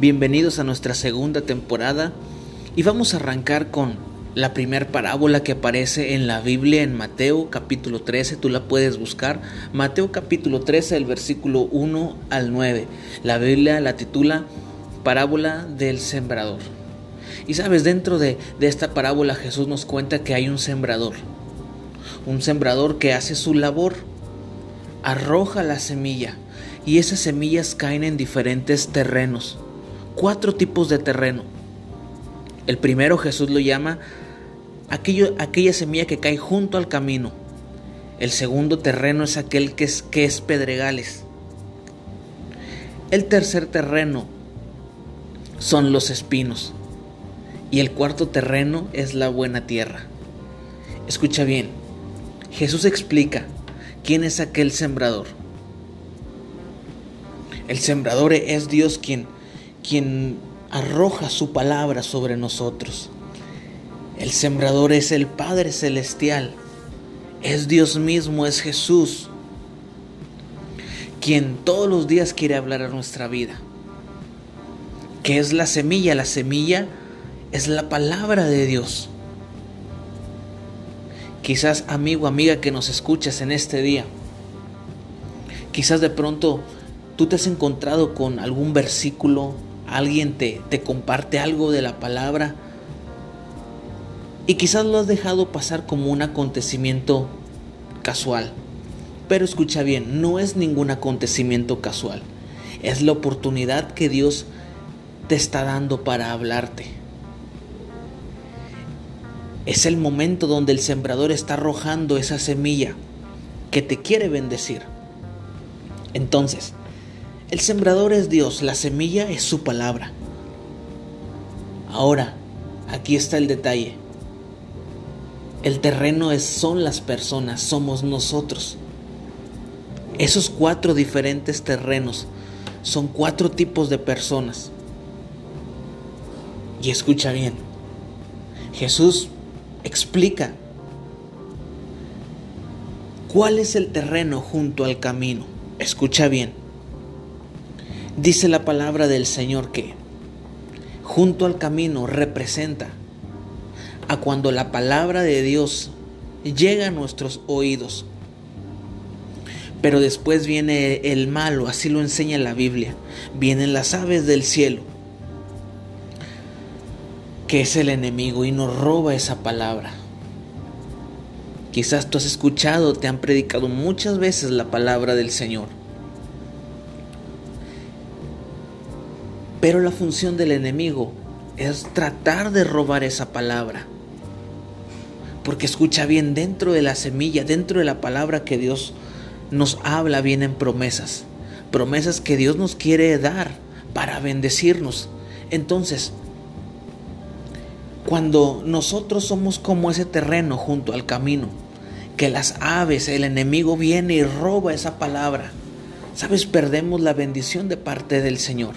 Bienvenidos a nuestra segunda temporada. Y vamos a arrancar con la primera parábola que aparece en la Biblia en Mateo capítulo 13, tú la puedes buscar, Mateo capítulo 13, el versículo 1 al 9. La Biblia la titula Parábola del Sembrador. Y sabes, dentro de, de esta parábola Jesús nos cuenta que hay un sembrador, un sembrador que hace su labor, arroja la semilla. Y esas semillas caen en diferentes terrenos cuatro tipos de terreno. El primero Jesús lo llama aquello, aquella semilla que cae junto al camino. El segundo terreno es aquel que es, que es pedregales. El tercer terreno son los espinos. Y el cuarto terreno es la buena tierra. Escucha bien, Jesús explica quién es aquel sembrador. El sembrador es Dios quien quien arroja su palabra sobre nosotros. El sembrador es el Padre Celestial, es Dios mismo, es Jesús, quien todos los días quiere hablar a nuestra vida. ¿Qué es la semilla? La semilla es la palabra de Dios. Quizás amigo, amiga que nos escuchas en este día, quizás de pronto tú te has encontrado con algún versículo, alguien te, te comparte algo de la palabra y quizás lo has dejado pasar como un acontecimiento casual. Pero escucha bien, no es ningún acontecimiento casual. Es la oportunidad que Dios te está dando para hablarte. Es el momento donde el sembrador está arrojando esa semilla que te quiere bendecir. Entonces, el sembrador es Dios, la semilla es su palabra. Ahora, aquí está el detalle. El terreno es, son las personas, somos nosotros. Esos cuatro diferentes terrenos son cuatro tipos de personas. Y escucha bien, Jesús explica cuál es el terreno junto al camino. Escucha bien. Dice la palabra del Señor que junto al camino representa a cuando la palabra de Dios llega a nuestros oídos. Pero después viene el malo, así lo enseña la Biblia. Vienen las aves del cielo, que es el enemigo y nos roba esa palabra. Quizás tú has escuchado, te han predicado muchas veces la palabra del Señor. Pero la función del enemigo es tratar de robar esa palabra. Porque escucha bien, dentro de la semilla, dentro de la palabra que Dios nos habla, vienen promesas. Promesas que Dios nos quiere dar para bendecirnos. Entonces, cuando nosotros somos como ese terreno junto al camino, que las aves, el enemigo viene y roba esa palabra, sabes, perdemos la bendición de parte del Señor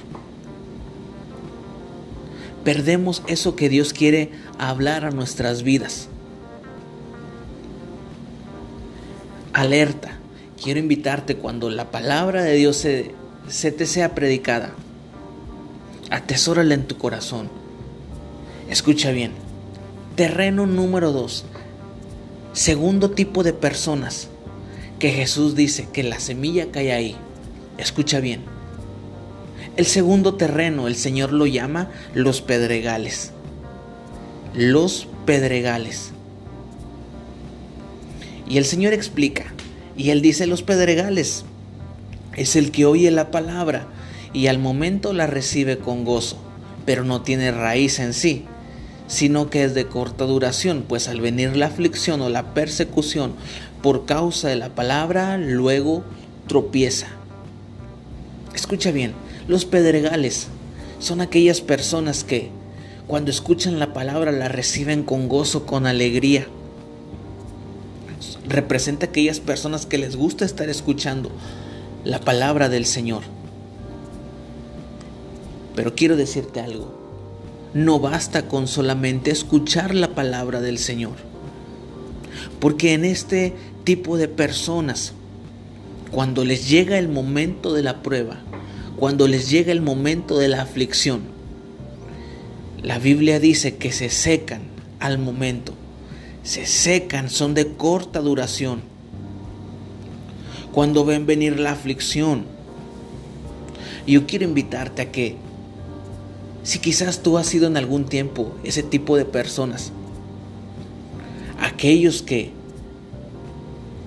perdemos eso que Dios quiere hablar a nuestras vidas. Alerta, quiero invitarte cuando la palabra de Dios se, te sea predicada, atesórala en tu corazón. Escucha bien, terreno número dos, segundo tipo de personas que Jesús dice que la semilla cae ahí. Escucha bien el segundo terreno el Señor lo llama los pedregales. Los pedregales. Y el Señor explica, y Él dice los pedregales. Es el que oye la palabra y al momento la recibe con gozo, pero no tiene raíz en sí, sino que es de corta duración, pues al venir la aflicción o la persecución por causa de la palabra, luego tropieza. Escucha bien, los pedregales son aquellas personas que cuando escuchan la palabra la reciben con gozo, con alegría. Representa aquellas personas que les gusta estar escuchando la palabra del Señor. Pero quiero decirte algo. No basta con solamente escuchar la palabra del Señor. Porque en este tipo de personas, cuando les llega el momento de la prueba, cuando les llega el momento de la aflicción, la Biblia dice que se secan al momento. Se secan, son de corta duración. Cuando ven venir la aflicción, yo quiero invitarte a que, si quizás tú has sido en algún tiempo ese tipo de personas, aquellos que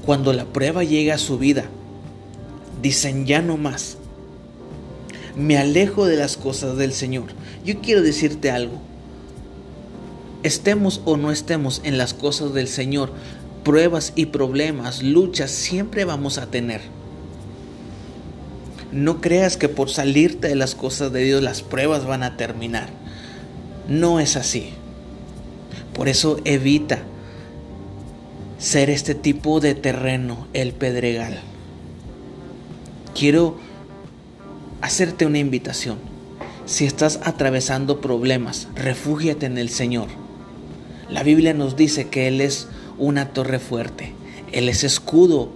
cuando la prueba llega a su vida, dicen ya no más, me alejo de las cosas del Señor. Yo quiero decirte algo, estemos o no estemos en las cosas del Señor, pruebas y problemas, luchas siempre vamos a tener. No creas que por salirte de las cosas de Dios las pruebas van a terminar. No es así. Por eso evita ser este tipo de terreno, el pedregal. Quiero hacerte una invitación. Si estás atravesando problemas, refúgiate en el Señor. La Biblia nos dice que Él es una torre fuerte. Él es escudo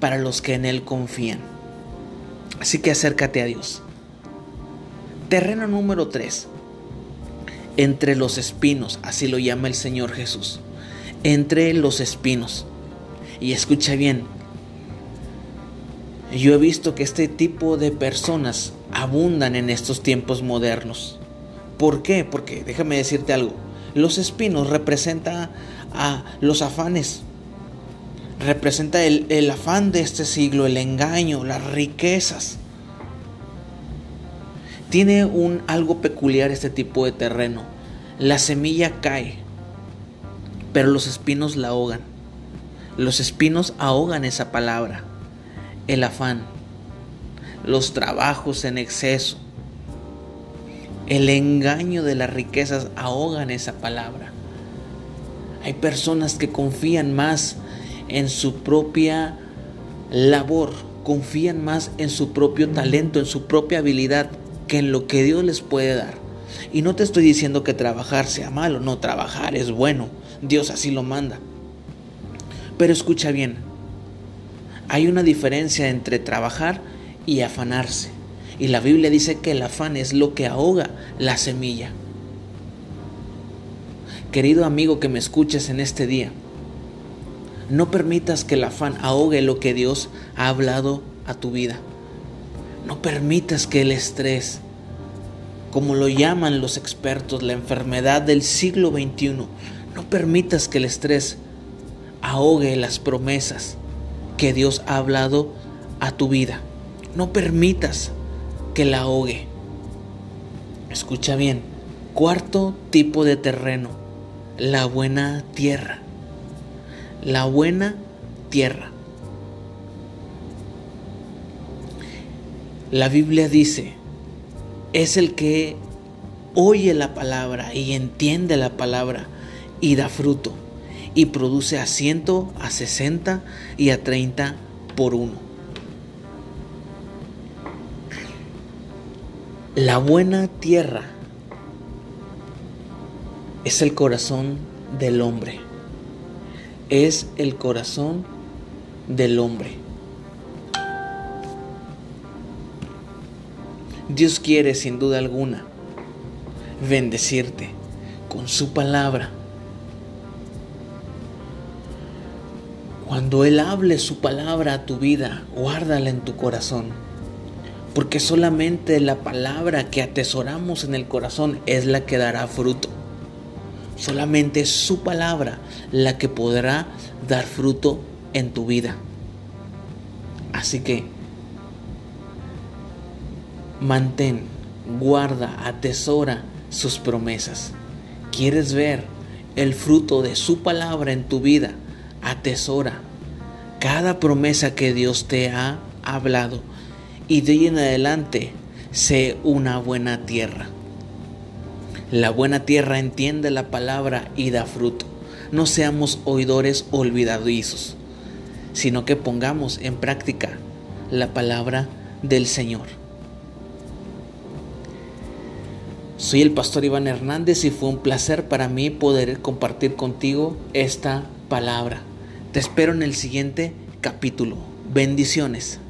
para los que en Él confían. Así que acércate a Dios. Terreno número 3. Entre los espinos, así lo llama el Señor Jesús. Entre los espinos. Y escucha bien. Yo he visto que este tipo de personas abundan en estos tiempos modernos. ¿Por qué? Porque déjame decirte algo. Los espinos representan a los afanes, representa el, afán de este siglo, el engaño, las riquezas. Tiene un algo peculiar este tipo de terreno. La semilla cae, pero los espinos la ahogan. Los espinos ahogan esa palabra, el afán, los trabajos en exceso, el engaño de las riquezas ahogan esa palabra. Hay personas que confían más en su propia labor, confían más en su propio talento, en su propia habilidad, que en lo que Dios les puede dar. Y no te estoy diciendo que trabajar sea malo, no, trabajar es bueno, Dios así lo manda. Pero escucha bien, hay una diferencia entre trabajar y afanarse. Y la Biblia dice que el afán es lo que ahoga la semilla. Querido amigo que me escuches en este día, no permitas que el afán ahogue lo que Dios ha hablado a tu vida. No permitas que el estrés, como lo llaman los expertos, la enfermedad del siglo XXI, no permitas que el estrés ahogue las promesas que Dios ha hablado a tu vida. No permitas que la ahogue. Escucha bien. Cuarto tipo de terreno, la buena tierra la buena tierra. La Biblia dice, es el que oye la palabra y entiende la palabra y da fruto y produce a ciento, a sesenta y a treinta por uno. La buena tierra es el corazón del hombre es el corazón del hombre. Dios quiere sin duda alguna bendecirte con su palabra. Cuando Él hable su palabra a tu vida, guárdala en tu corazón. Porque solamente la palabra que atesoramos en el corazón es la que dará fruto. Solamente es su palabra la que podrá dar fruto en tu vida. Así que mantén, guarda, atesora sus promesas. ¿Quieres ver el fruto de su palabra en tu vida? Atesora cada promesa que Dios te ha hablado y de ahí en adelante sé una buena tierra. La buena tierra entiende la palabra y da fruto. No seamos oidores olvidadizos, sino que pongamos en práctica la palabra del Señor. Soy el pastor Iván Hernández y fue un placer para mí poder compartir contigo esta palabra. Te espero en el siguiente capítulo. Bendiciones.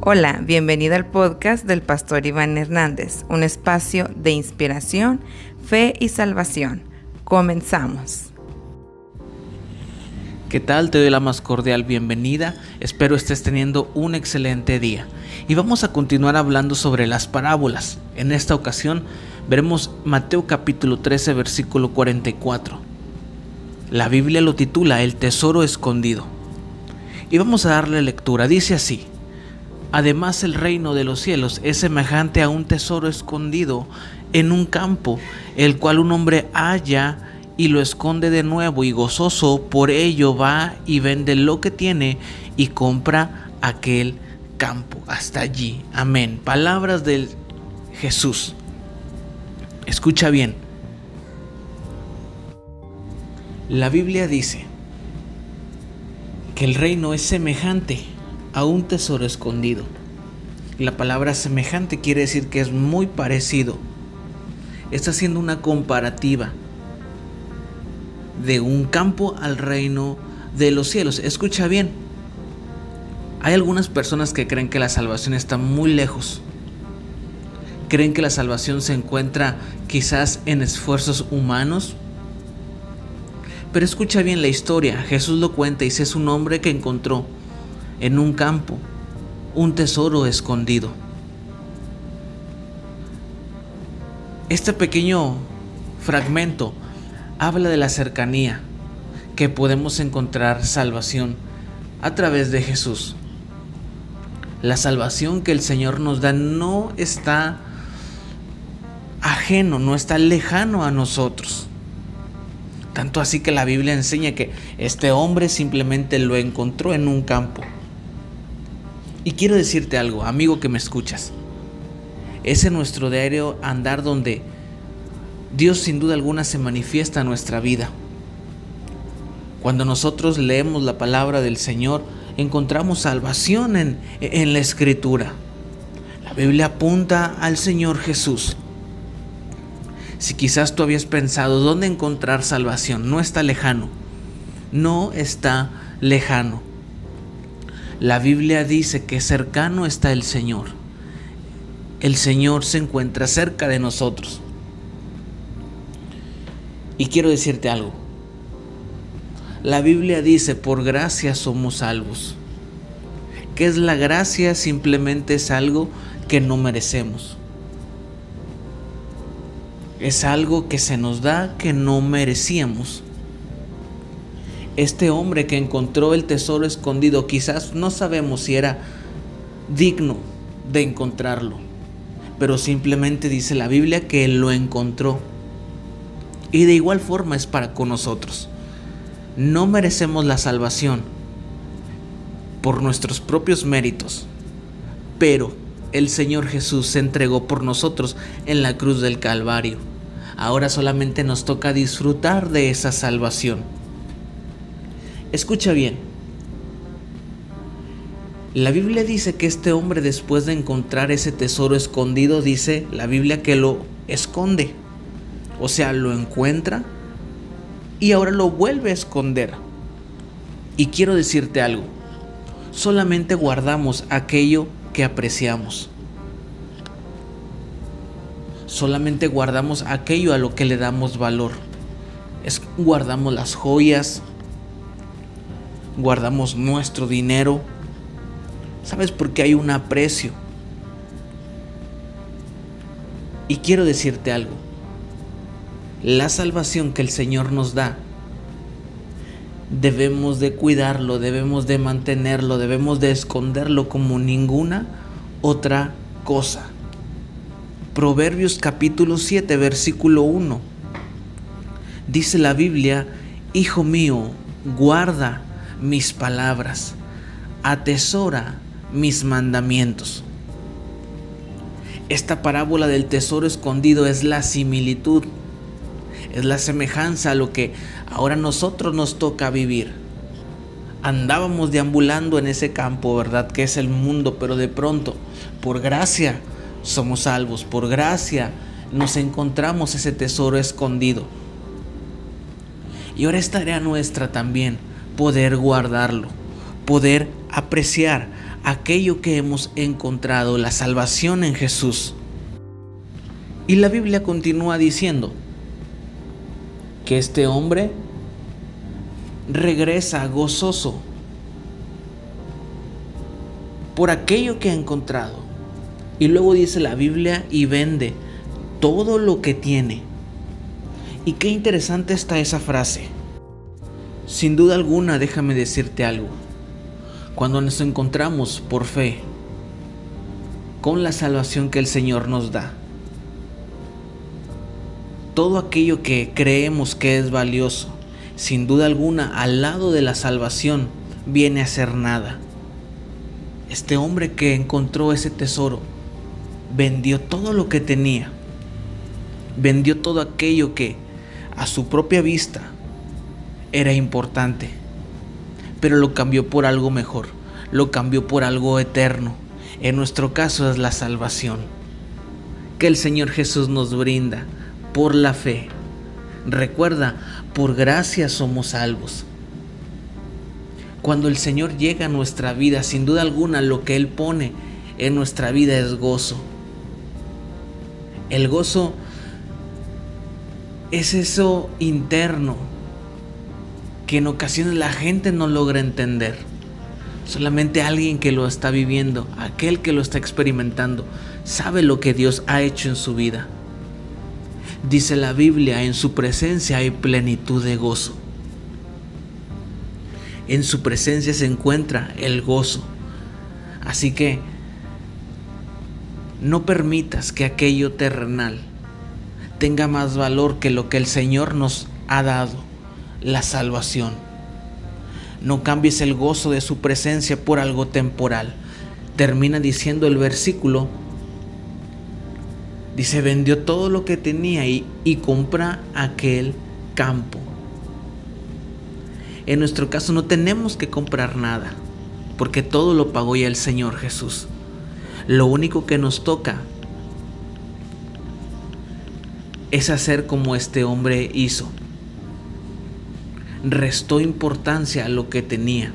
Hola, bienvenida al podcast del pastor Iván Hernández, un espacio de inspiración, fe y salvación. Comenzamos. ¿Qué tal? Te doy la más cordial bienvenida. Espero estés teniendo un excelente día. Y vamos a continuar hablando sobre las parábolas. En esta ocasión veremos Mateo capítulo 13 versículo 44. La Biblia lo titula El tesoro escondido. Y vamos a darle lectura. Dice así. Además el reino de los cielos es semejante a un tesoro escondido en un campo, el cual un hombre halla y lo esconde de nuevo y gozoso por ello va y vende lo que tiene y compra aquel campo. Hasta allí. Amén. Palabras del Jesús. Escucha bien. La Biblia dice que el reino es semejante a un tesoro escondido. La palabra semejante quiere decir que es muy parecido. Está haciendo una comparativa de un campo al reino de los cielos. Escucha bien. Hay algunas personas que creen que la salvación está muy lejos. Creen que la salvación se encuentra quizás en esfuerzos humanos. Pero escucha bien la historia. Jesús lo cuenta y dice es un hombre que encontró en un campo un tesoro escondido. Este pequeño fragmento habla de la cercanía que podemos encontrar salvación a través de Jesús. La salvación que el Señor nos da no está ajeno, no está lejano a nosotros. Tanto así que la Biblia enseña que este hombre simplemente lo encontró en un campo. Y quiero decirte algo, amigo que me escuchas. Es nuestro diario andar donde Dios sin duda alguna se manifiesta en nuestra vida. Cuando nosotros leemos la palabra del Señor, encontramos salvación en, en la escritura. La Biblia apunta al Señor Jesús. Si quizás tú habías pensado dónde encontrar salvación, no está lejano. No está lejano. La Biblia dice que cercano está el Señor. El Señor se encuentra cerca de nosotros. Y quiero decirte algo. La Biblia dice, por gracia somos salvos. ¿Qué es la gracia? Simplemente es algo que no merecemos. Es algo que se nos da que no merecíamos este hombre que encontró el tesoro escondido, quizás no sabemos si era digno de encontrarlo, pero simplemente dice la Biblia que lo encontró. Y de igual forma es para con nosotros. No merecemos la salvación por nuestros propios méritos, pero el Señor Jesús se entregó por nosotros en la cruz del Calvario. Ahora solamente nos toca disfrutar de esa salvación. Escucha bien. La Biblia dice que este hombre después de encontrar ese tesoro escondido, dice la Biblia que lo esconde. O sea, lo encuentra y ahora lo vuelve a esconder. Y quiero decirte algo. Solamente guardamos aquello que apreciamos. Solamente guardamos aquello a lo que le damos valor. Es, guardamos las joyas, guardamos nuestro dinero. ¿Sabes por qué hay un aprecio? Y quiero decirte algo. La salvación que el Señor nos da, debemos de cuidarlo, debemos de mantenerlo, debemos de esconderlo como ninguna otra cosa. Proverbios capítulo 7, versículo 1. Dice la Biblia, Hijo mío, guarda mis palabras, atesora mis mandamientos. Esta parábola del tesoro escondido es la similitud, es la semejanza a lo que ahora nosotros nos toca vivir. Andábamos deambulando en ese campo, ¿verdad? Que es el mundo, pero de pronto, por gracia, somos salvos, por gracia nos encontramos ese tesoro escondido. Y ahora es tarea nuestra también poder guardarlo, poder apreciar aquello que hemos encontrado, la salvación en Jesús. Y la Biblia continúa diciendo que este hombre regresa gozoso por aquello que ha encontrado. Y luego dice la Biblia y vende todo lo que tiene. Y qué interesante está esa frase. Sin duda alguna, déjame decirte algo. Cuando nos encontramos por fe con la salvación que el Señor nos da, todo aquello que creemos que es valioso, sin duda alguna, al lado de la salvación, viene a ser nada. Este hombre que encontró ese tesoro vendió todo lo que tenía, vendió todo aquello que a su propia vista era importante, pero lo cambió por algo mejor, lo cambió por algo eterno. En nuestro caso es la salvación que el Señor Jesús nos brinda por la fe. Recuerda, por gracia somos salvos. Cuando el Señor llega a nuestra vida, sin duda alguna lo que Él pone en nuestra vida es gozo. El gozo es eso interno que en ocasiones la gente no logra entender. Solamente alguien que lo está viviendo, aquel que lo está experimentando, sabe lo que Dios ha hecho en su vida. Dice la Biblia, en su presencia hay plenitud de gozo. En su presencia se encuentra el gozo. Así que no permitas que aquello terrenal tenga más valor que lo que el Señor nos ha dado, la salvación. No cambies el gozo de su presencia por algo temporal. Termina diciendo el versículo Dice, vendió todo lo que tenía y, y compra aquel campo. En nuestro caso no tenemos que comprar nada, porque todo lo pagó ya el Señor Jesús. Lo único que nos toca es hacer como este hombre hizo. Restó importancia a lo que tenía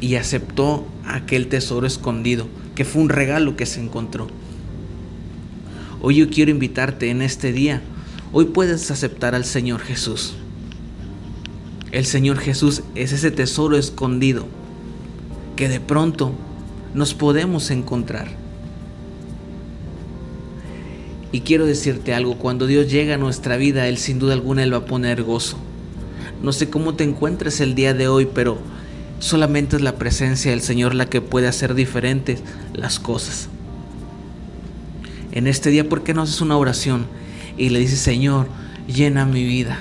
y aceptó aquel tesoro escondido, que fue un regalo que se encontró. Hoy yo quiero invitarte en este día. Hoy puedes aceptar al Señor Jesús. El Señor Jesús es ese tesoro escondido que de pronto nos podemos encontrar. Y quiero decirte algo, cuando Dios llega a nuestra vida, Él sin duda alguna Él va a poner gozo. No sé cómo te encuentres el día de hoy, pero solamente es la presencia del Señor la que puede hacer diferentes las cosas en este día, ¿por qué no haces una oración y le dices, Señor, llena mi vida?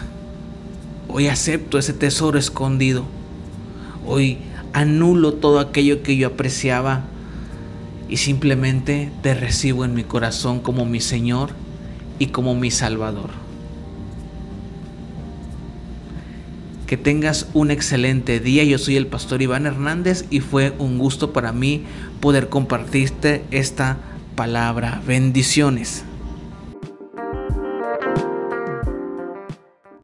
Hoy acepto ese tesoro escondido. Hoy anulo todo aquello que yo apreciaba y simplemente te recibo en mi corazón como mi Señor y como mi Salvador. Que tengas un excelente día. Yo soy el pastor Iván Hernández y fue un gusto para mí poder compartirte esta palabra. Bendiciones.